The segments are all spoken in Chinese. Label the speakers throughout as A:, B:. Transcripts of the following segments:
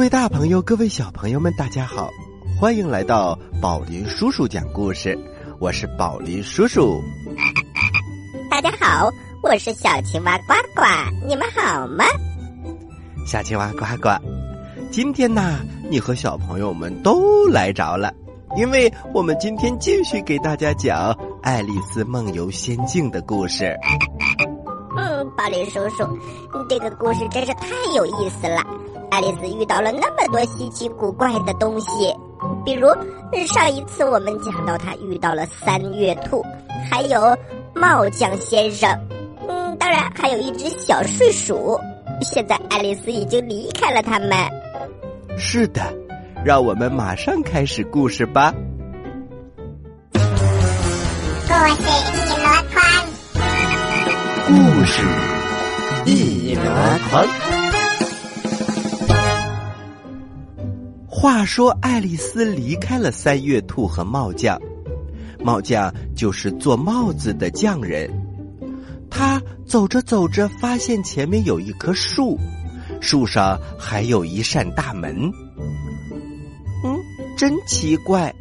A: 各位大朋友、各位小朋友们，大家好，欢迎来到宝林叔叔讲故事。我是宝林叔叔。
B: 大家好，我是小青蛙呱呱，你们好吗？
A: 小青蛙呱呱，今天呢，你和小朋友们都来着了，因为我们今天继续给大家讲《爱丽丝梦游仙境》的故事。
B: 嗯，宝林叔叔，这个故事真是太有意思了。爱丽丝遇到了那么多稀奇古怪的东西，比如上一次我们讲到她遇到了三月兔，还有帽匠先生，嗯，当然还有一只小睡鼠。现在爱丽丝已经离开了他们。
A: 是的，让我们马上开始故事吧。
C: 故事一箩筐，
A: 故事一箩筐。话说，爱丽丝离开了三月兔和帽匠，帽匠就是做帽子的匠人。他走着走着，发现前面有一棵树，树上还有一扇大门。嗯，真奇怪。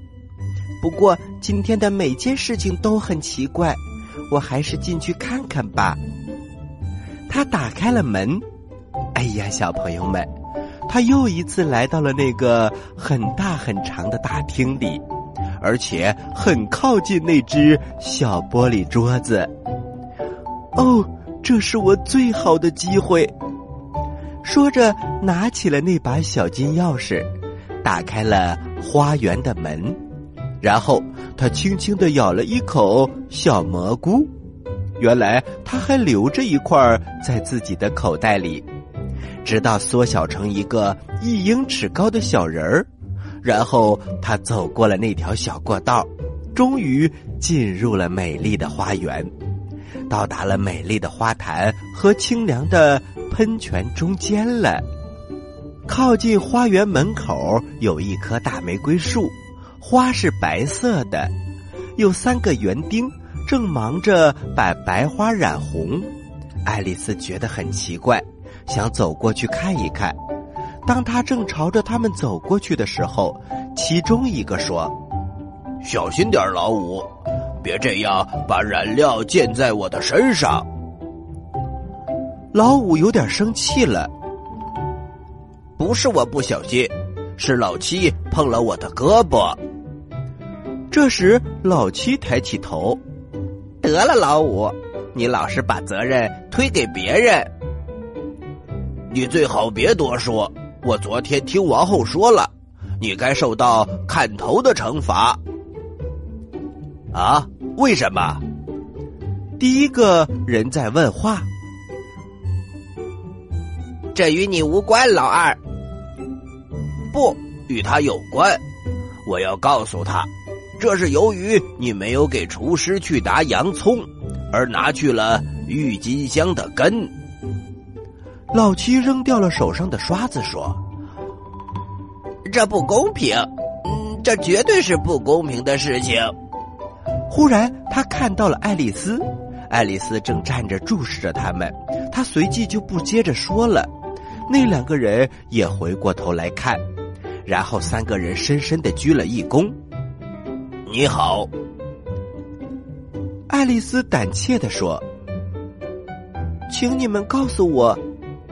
A: 不过今天的每件事情都很奇怪，我还是进去看看吧。他打开了门。哎呀，小朋友们，他又一次来到了那个很大很长的大厅里，而且很靠近那只小玻璃桌子。哦，这是我最好的机会。说着，拿起了那把小金钥匙，打开了花园的门。然后，他轻轻的咬了一口小蘑菇。原来，他还留着一块在自己的口袋里，直到缩小成一个一英尺高的小人儿。然后，他走过了那条小过道，终于进入了美丽的花园。到达了美丽的花坛和清凉的喷泉中间了。靠近花园门口有一棵大玫瑰树，花是白色的，有三个园丁正忙着把白花染红。爱丽丝觉得很奇怪，想走过去看一看。当他正朝着他们走过去的时候，其中一个说：“
D: 小心点，老五。”别这样，把燃料溅在我的身上。
A: 老五有点生气了。
D: 不是我不小心，是老七碰了我的胳膊。
A: 这时，老七抬起头：“
E: 得了，老五，你老是把责任推给别人。
D: 你最好别多说。我昨天听王后说了，你该受到砍头的惩罚。”啊？为什么？
A: 第一个人在问话。
E: 这与你无关，老二。
D: 不，与他有关。我要告诉他，这是由于你没有给厨师去拿洋葱，而拿去了郁金香的根。
A: 老七扔掉了手上的刷子，说：“
E: 这不公平，嗯，这绝对是不公平的事情。”
A: 忽然，他看到了爱丽丝，爱丽丝正站着注视着他们。他随即就不接着说了。那两个人也回过头来看，然后三个人深深的鞠了一躬。
D: “你好。”
A: 爱丽丝胆怯的说，“请你们告诉我，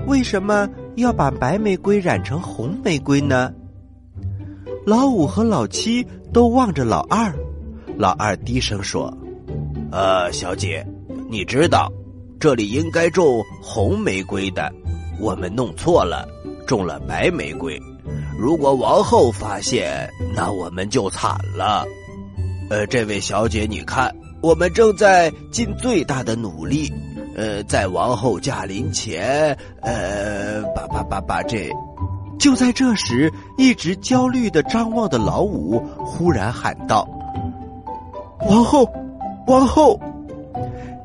A: 为什么要把白玫瑰染成红玫瑰呢？”老五和老七都望着老二。老二低声说：“
D: 呃，小姐，你知道，这里应该种红玫瑰的，我们弄错了，种了白玫瑰。如果王后发现，那我们就惨了。呃，这位小姐，你看，我们正在尽最大的努力，呃，在王后驾临前，呃，把把把把这……
A: 就在这时，一直焦虑的张望的老五忽然喊道。”王后，王后！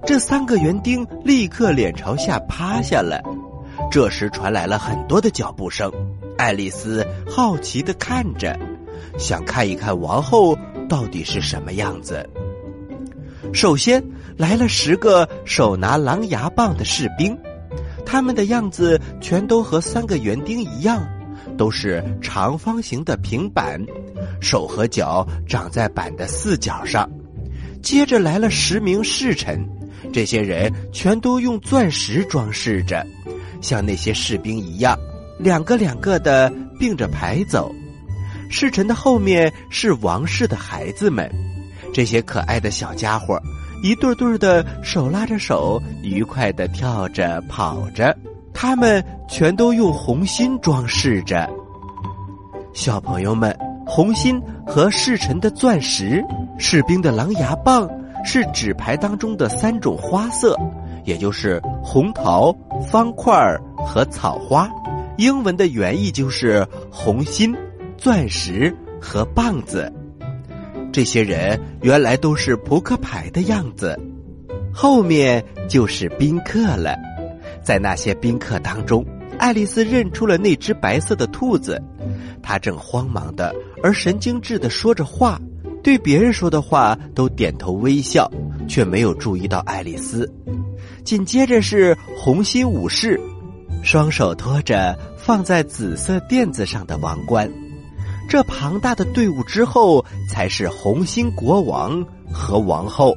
A: 这三个园丁立刻脸朝下趴下了。这时传来了很多的脚步声。爱丽丝好奇的看着，想看一看王后到底是什么样子。首先来了十个手拿狼牙棒的士兵，他们的样子全都和三个园丁一样，都是长方形的平板，手和脚长在板的四角上。接着来了十名侍臣，这些人全都用钻石装饰着，像那些士兵一样，两个两个的并着排走。侍臣的后面是王室的孩子们，这些可爱的小家伙，一对对的手拉着手，愉快的跳着跑着。他们全都用红心装饰着。小朋友们，红心和侍臣的钻石，士兵的狼牙棒，是纸牌当中的三种花色，也就是红桃、方块和草花。英文的原意就是红心。钻石和棒子，这些人原来都是扑克牌的样子。后面就是宾客了，在那些宾客当中，爱丽丝认出了那只白色的兔子，它正慌忙的而神经质的说着话，对别人说的话都点头微笑，却没有注意到爱丽丝。紧接着是红心武士，双手托着放在紫色垫子上的王冠。这庞大的队伍之后，才是红心国王和王后。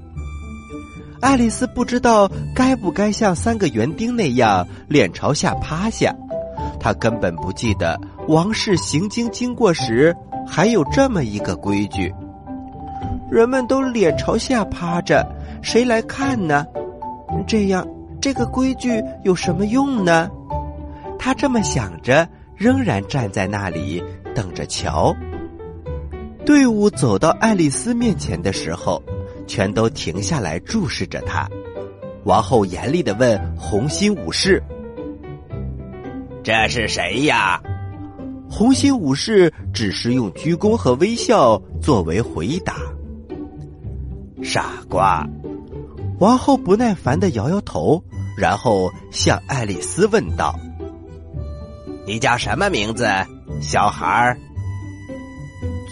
A: 爱丽丝不知道该不该像三个园丁那样脸朝下趴下，她根本不记得王室行经经过时还有这么一个规矩：人们都脸朝下趴着，谁来看呢？这样，这个规矩有什么用呢？她这么想着，仍然站在那里。等着瞧。队伍走到爱丽丝面前的时候，全都停下来注视着她。王后严厉的问红心武士：“
E: 这是谁呀？”
A: 红心武士只是用鞠躬和微笑作为回答。
E: 傻瓜！
A: 王后不耐烦的摇摇头，然后向爱丽丝问道：“
E: 你叫什么名字？”小孩儿，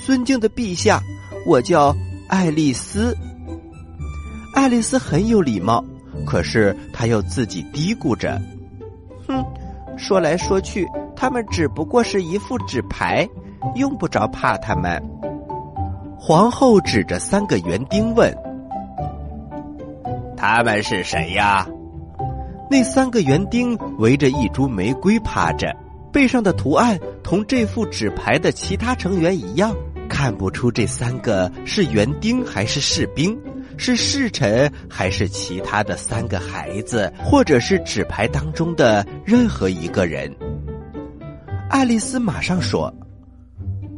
A: 尊敬的陛下，我叫爱丽丝。爱丽丝很有礼貌，可是她又自己嘀咕着：“哼，说来说去，他们只不过是一副纸牌，用不着怕他们。”皇后指着三个园丁问：“
E: 他们是谁呀？”
A: 那三个园丁围着一株玫瑰趴着。背上的图案同这副纸牌的其他成员一样，看不出这三个是园丁还是士兵，是侍臣还是其他的三个孩子，或者是纸牌当中的任何一个人。爱丽丝马上说：“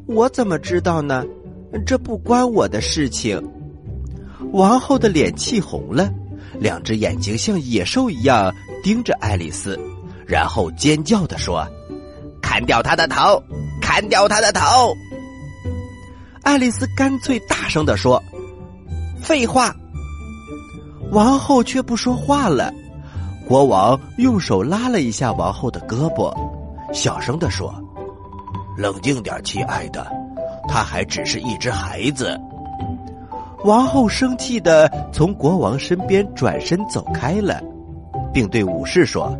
A: 我怎么知道呢？这不关我的事情。”王后的脸气红了，两只眼睛像野兽一样盯着爱丽丝，然后尖叫的说。
E: 砍掉他的头！砍掉他的头！
A: 爱丽丝干脆大声的说：“废话！”王后却不说话了。国王用手拉了一下王后的胳膊，小声的说：“
D: 冷静点，亲爱的，他还只是一只孩子。”
A: 王后生气的从国王身边转身走开了，并对武士说：“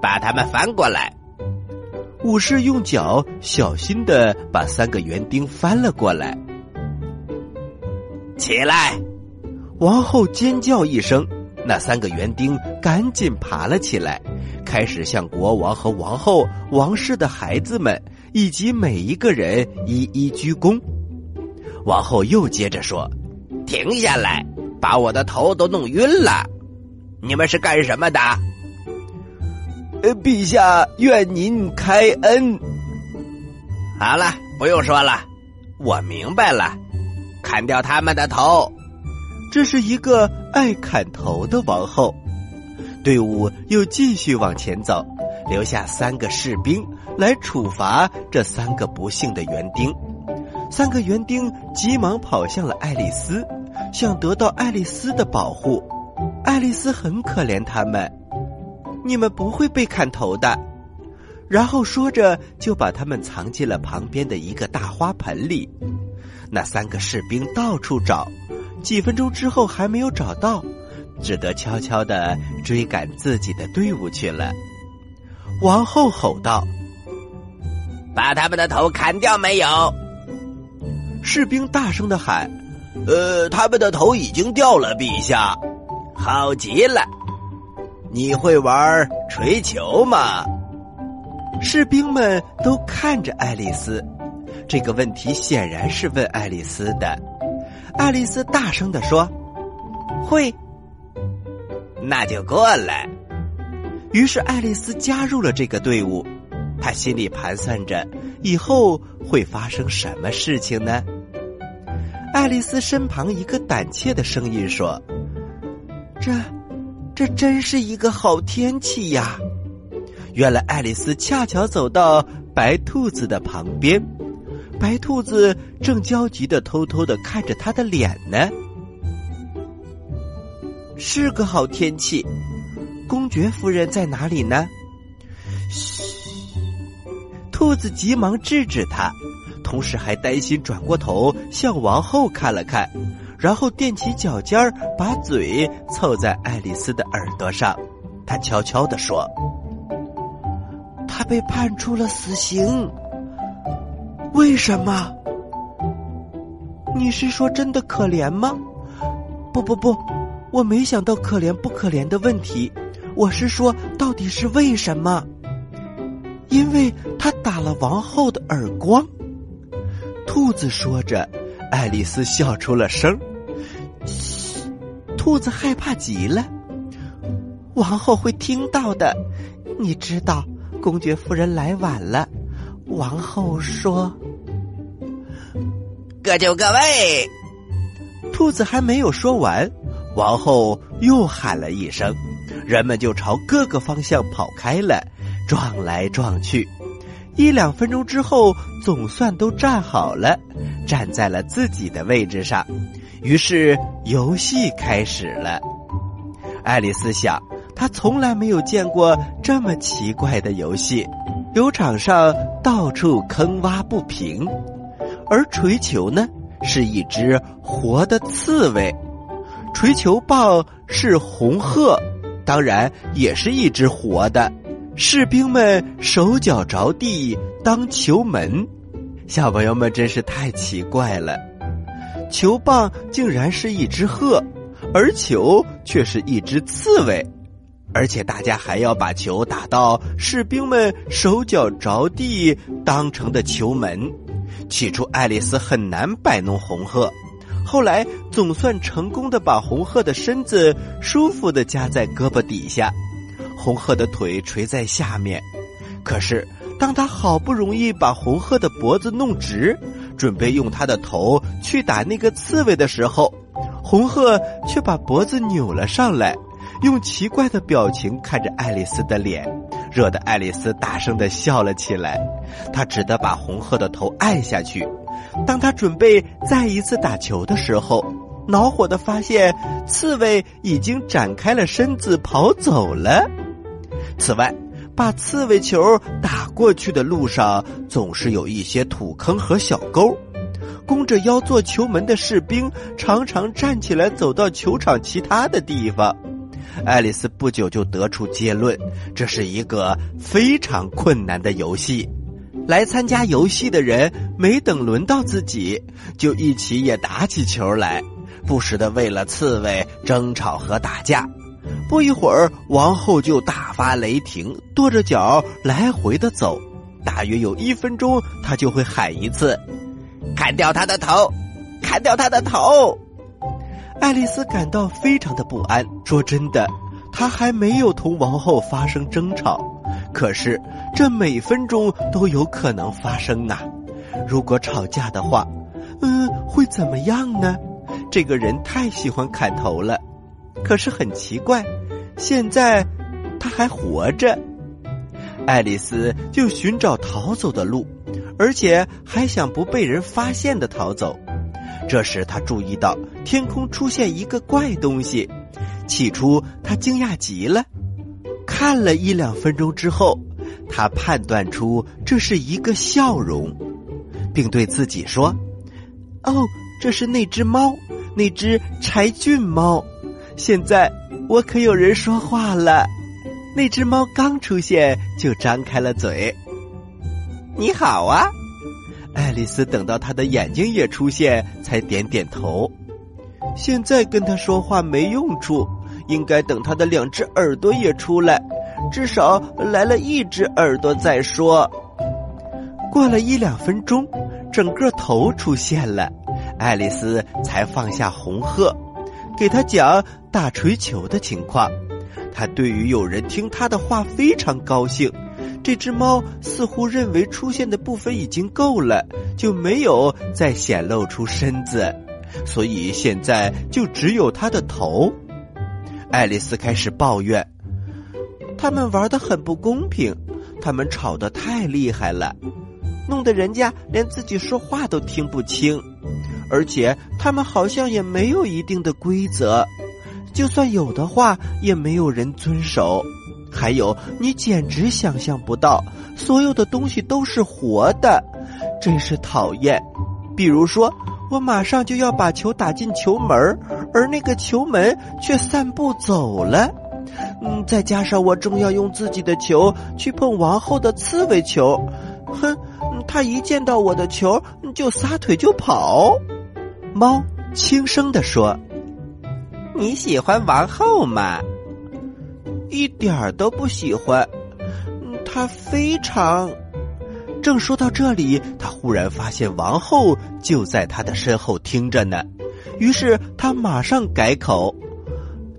E: 把他们翻过来。”
A: 武士用脚小心的把三个园丁翻了过来。
E: 起来！
A: 王后尖叫一声，那三个园丁赶紧爬了起来，开始向国王和王后、王室的孩子们以及每一个人一一鞠躬。王后又接着说：“
E: 停下来，把我的头都弄晕了！你们是干什么的？”
A: 呃，陛下，愿您开恩。
E: 好了，不用说了，我明白了，砍掉他们的头。
A: 这是一个爱砍头的王后。队伍又继续往前走，留下三个士兵来处罚这三个不幸的园丁。三个园丁急忙跑向了爱丽丝，想得到爱丽丝的保护。爱丽丝很可怜他们。你们不会被砍头的，然后说着就把他们藏进了旁边的一个大花盆里。那三个士兵到处找，几分钟之后还没有找到，只得悄悄的追赶自己的队伍去了。王后吼道：“
E: 把他们的头砍掉没有？
A: 士兵大声的喊：“
D: 呃，他们的头已经掉了，陛下。”
E: 好极了！
D: 你会玩锤球吗？
A: 士兵们都看着爱丽丝。这个问题显然是问爱丽丝的。爱丽丝大声的说：“会。”
E: 那就过来。
A: 于是爱丽丝加入了这个队伍。她心里盘算着以后会发生什么事情呢？爱丽丝身旁一个胆怯的声音说：“这，这真是一个好天气呀！”原来爱丽丝恰巧走到白兔子的旁边，白兔子正焦急的偷偷的看着她的脸呢。是个好天气，公爵夫人在哪里呢？嘘！兔子急忙制止他，同时还担心转过头向王后看了看，然后踮起脚尖儿，把嘴凑在爱丽丝的耳朵上。他悄悄地说：“他被判处了死刑。为什么？你是说真的可怜吗？不不不。”我没想到可怜不可怜的问题，我是说，到底是为什么？因为他打了王后的耳光。兔子说着，爱丽丝笑出了声。兔子害怕极了。王后会听到的，你知道，公爵夫人来晚了。王后说：“
E: 各就各位。”
A: 兔子还没有说完。王后又喊了一声，人们就朝各个方向跑开了，撞来撞去。一两分钟之后，总算都站好了，站在了自己的位置上。于是游戏开始了。爱丽丝想，她从来没有见过这么奇怪的游戏。球场上到处坑洼不平，而锤球呢，是一只活的刺猬。锤球棒是红鹤，当然也是一只活的。士兵们手脚着地当球门，小朋友们真是太奇怪了。球棒竟然是一只鹤，而球却是一只刺猬，而且大家还要把球打到士兵们手脚着地当成的球门。起初，爱丽丝很难摆弄红鹤。后来总算成功的把红鹤的身子舒服的夹在胳膊底下，红鹤的腿垂在下面。可是，当他好不容易把红鹤的脖子弄直，准备用他的头去打那个刺猬的时候，红鹤却把脖子扭了上来，用奇怪的表情看着爱丽丝的脸，惹得爱丽丝大声的笑了起来。她只得把红鹤的头按下去。当他准备再一次打球的时候，恼火的发现刺猬已经展开了身子跑走了。此外，把刺猬球打过去的路上总是有一些土坑和小沟，弓着腰做球门的士兵常常站起来走到球场其他的地方。爱丽丝不久就得出结论：这是一个非常困难的游戏。来参加游戏的人没等轮到自己，就一起也打起球来，不时的为了刺猬争吵和打架。不一会儿，王后就大发雷霆，跺着脚来回的走。大约有一分钟，她就会喊一次：“
E: 砍掉他的头，砍掉他的头！”
A: 爱丽丝感到非常的不安。说真的，她还没有同王后发生争吵。可是，这每分钟都有可能发生啊！如果吵架的话，嗯，会怎么样呢？这个人太喜欢砍头了。可是很奇怪，现在他还活着。爱丽丝就寻找逃走的路，而且还想不被人发现的逃走。这时，她注意到天空出现一个怪东西。起初，她惊讶极了。看了一两分钟之后，他判断出这是一个笑容，并对自己说：“哦，这是那只猫，那只柴郡猫。现在我可有人说话了。”那只猫刚出现就张开了嘴：“你好啊。爱丽丝等到他的眼睛也出现，才点点头。现在跟他说话没用处，应该等他的两只耳朵也出来，至少来了一只耳朵再说。过了一两分钟，整个头出现了，爱丽丝才放下红鹤，给他讲打锤球的情况。他对于有人听他的话非常高兴。这只猫似乎认为出现的部分已经够了，就没有再显露出身子，所以现在就只有它的头。爱丽丝开始抱怨：“他们玩的很不公平，他们吵得太厉害了，弄得人家连自己说话都听不清，而且他们好像也没有一定的规则，就算有的话，也没有人遵守。”还有，你简直想象不到，所有的东西都是活的，真是讨厌。比如说，我马上就要把球打进球门，而那个球门却散步走了。嗯，再加上我正要用自己的球去碰王后的刺猬球，哼，他一见到我的球就撒腿就跑。猫轻声地说：“你喜欢王后吗？”一点儿都不喜欢，他非常。正说到这里，他忽然发现王后就在他的身后听着呢，于是他马上改口：“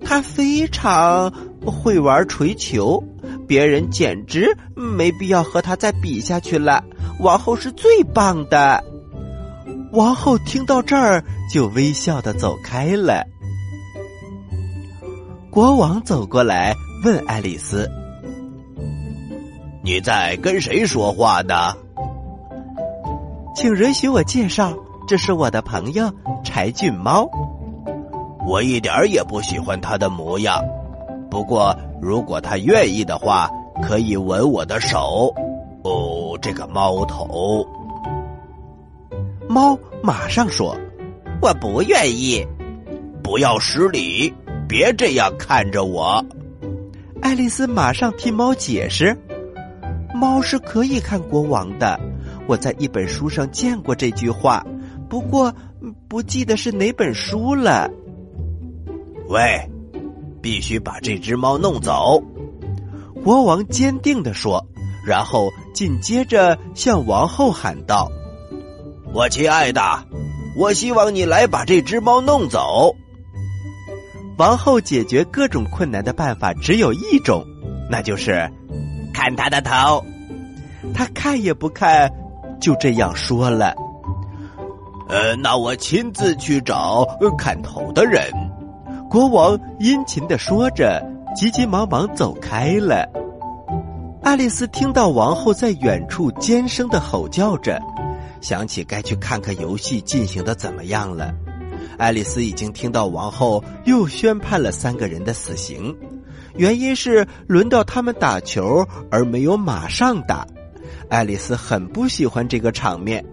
A: 他非常会玩锤球，别人简直没必要和他再比下去了。王后是最棒的。”王后听到这儿就微笑的走开了。国王走过来。问爱丽丝：“
D: 你在跟谁说话呢？”
A: 请允许我介绍，这是我的朋友柴俊猫。
D: 我一点也不喜欢它的模样，不过如果它愿意的话，可以吻我的手。哦，这个猫头！
A: 猫马上说：“
E: 我不愿意。”
D: 不要失礼，别这样看着我。
A: 爱丽丝马上替猫解释：“猫是可以看国王的，我在一本书上见过这句话，不过不记得是哪本书了。”
D: 喂，必须把这只猫弄走！
A: 国王坚定地说，然后紧接着向王后喊道：“
D: 我亲爱的，我希望你来把这只猫弄走。”
A: 王后解决各种困难的办法只有一种，那就是
E: 砍他的头。
A: 他看也不看，就这样说了。
D: 呃，那我亲自去找砍头的人。
A: 国王殷勤的说着，急急忙忙走开了。爱丽丝听到王后在远处尖声的吼叫着，想起该去看看游戏进行的怎么样了。爱丽丝已经听到王后又宣判了三个人的死刑，原因是轮到他们打球而没有马上打。爱丽丝很不喜欢这个场面，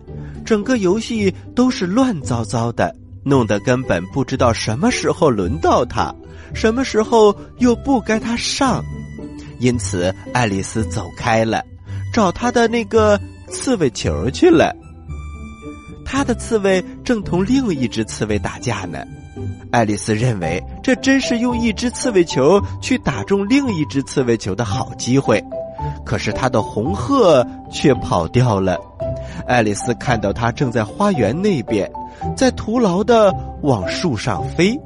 A: 整个游戏都是乱糟糟的，弄得根本不知道什么时候轮到她，什么时候又不该她上。因此，爱丽丝走开了，找她的那个刺猬球去了。他的刺猬正同另一只刺猬打架呢，爱丽丝认为这真是用一只刺猬球去打中另一只刺猬球的好机会，可是他的红鹤却跑掉了。爱丽丝看到它正在花园那边，在徒劳的往树上飞。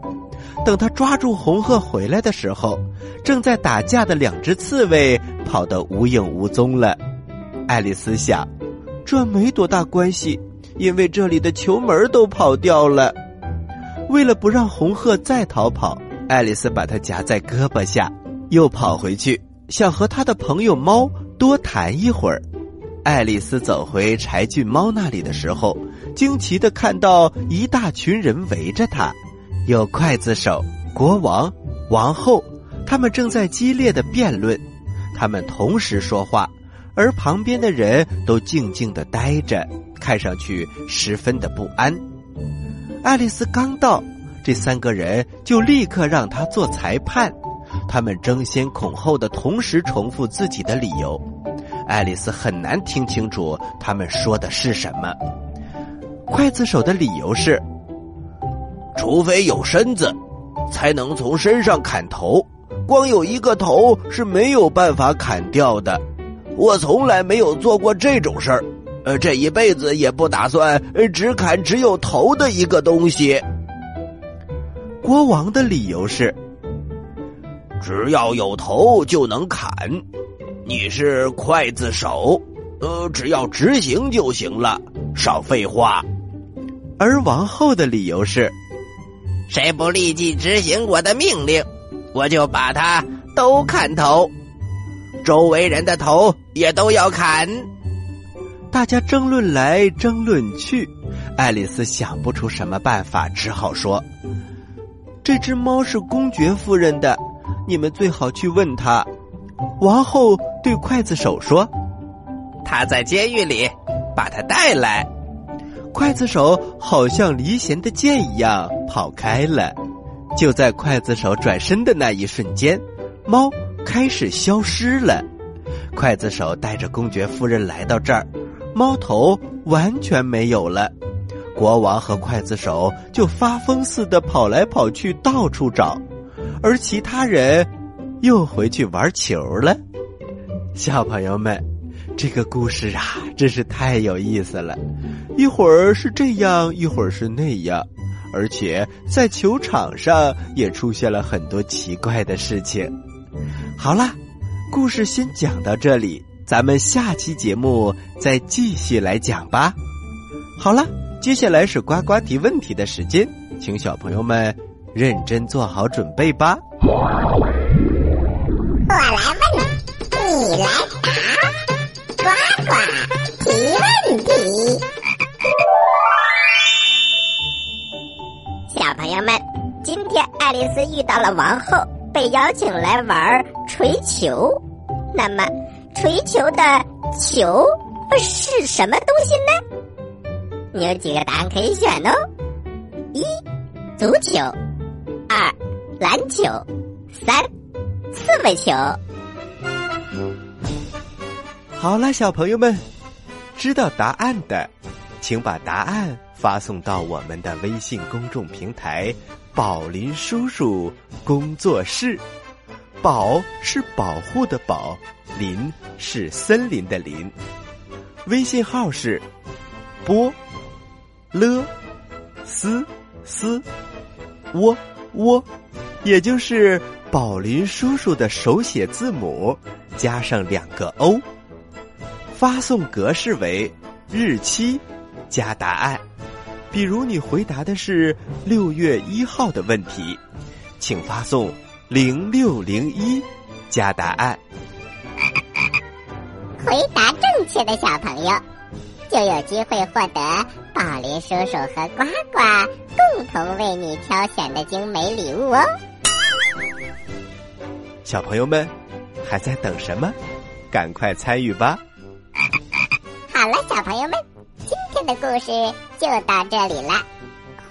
A: 等他抓住红鹤回来的时候，正在打架的两只刺猬跑得无影无踪了。爱丽丝想，这没多大关系。因为这里的球门都跑掉了，为了不让红鹤再逃跑，爱丽丝把它夹在胳膊下，又跑回去，想和她的朋友猫多谈一会儿。爱丽丝走回柴郡猫那里的时候，惊奇的看到一大群人围着他，有刽子手、国王、王后，他们正在激烈的辩论，他们同时说话，而旁边的人都静静的呆着。看上去十分的不安。爱丽丝刚到，这三个人就立刻让她做裁判。他们争先恐后的同时重复自己的理由。爱丽丝很难听清楚他们说的是什么。刽子手的理由是：
D: 除非有身子，才能从身上砍头。光有一个头是没有办法砍掉的。我从来没有做过这种事儿，呃，这一辈子也不打算只砍只有头的一个东西。
A: 国王的理由是：
D: 只要有头就能砍。你是刽子手，呃，只要执行就行了，少废话。
A: 而王后的理由是：
E: 谁不立即执行我的命令，我就把他都砍头，周围人的头也都要砍。
A: 大家争论来争论去，爱丽丝想不出什么办法，只好说。这只猫是公爵夫人的，你们最好去问她。王后对刽子手说：“
E: 他在监狱里，把他带来。”
A: 刽子手好像离弦的箭一样跑开了。就在刽子手转身的那一瞬间，猫开始消失了。刽子手带着公爵夫人来到这儿，猫头完全没有了。国王和刽子手就发疯似的跑来跑去，到处找，而其他人又回去玩球了。小朋友们，这个故事啊，真是太有意思了。一会儿是这样，一会儿是那样，而且在球场上也出现了很多奇怪的事情。好啦，故事先讲到这里，咱们下期节目再继续来讲吧。好了。接下来是呱呱提问题的时间，请小朋友们认真做好准备吧。
C: 我来问，你来答，呱呱提问题。
B: 小朋友们，今天爱丽丝遇到了王后，被邀请来玩锤球。那么，锤球的球是什么东西呢？你有几个答案可以选哦：一、足球；二、篮球；三、刺猬球。
A: 好了，小朋友们，知道答案的，请把答案发送到我们的微信公众平台“宝林叔叔工作室”。宝是保护的宝，林是森林的林。微信号是波。了，斯斯，窝窝，也就是宝林叔叔的手写字母加上两个 O。发送格式为日期加答案。比如你回答的是六月一号的问题，请发送零六零一加答案。
C: 回答正确的小朋友就有机会获得。宝林叔叔和呱呱共同为你挑选的精美礼物哦！
A: 小朋友们还在等什么？赶快参与吧！
C: 好了，小朋友们，今天的故事就到这里了。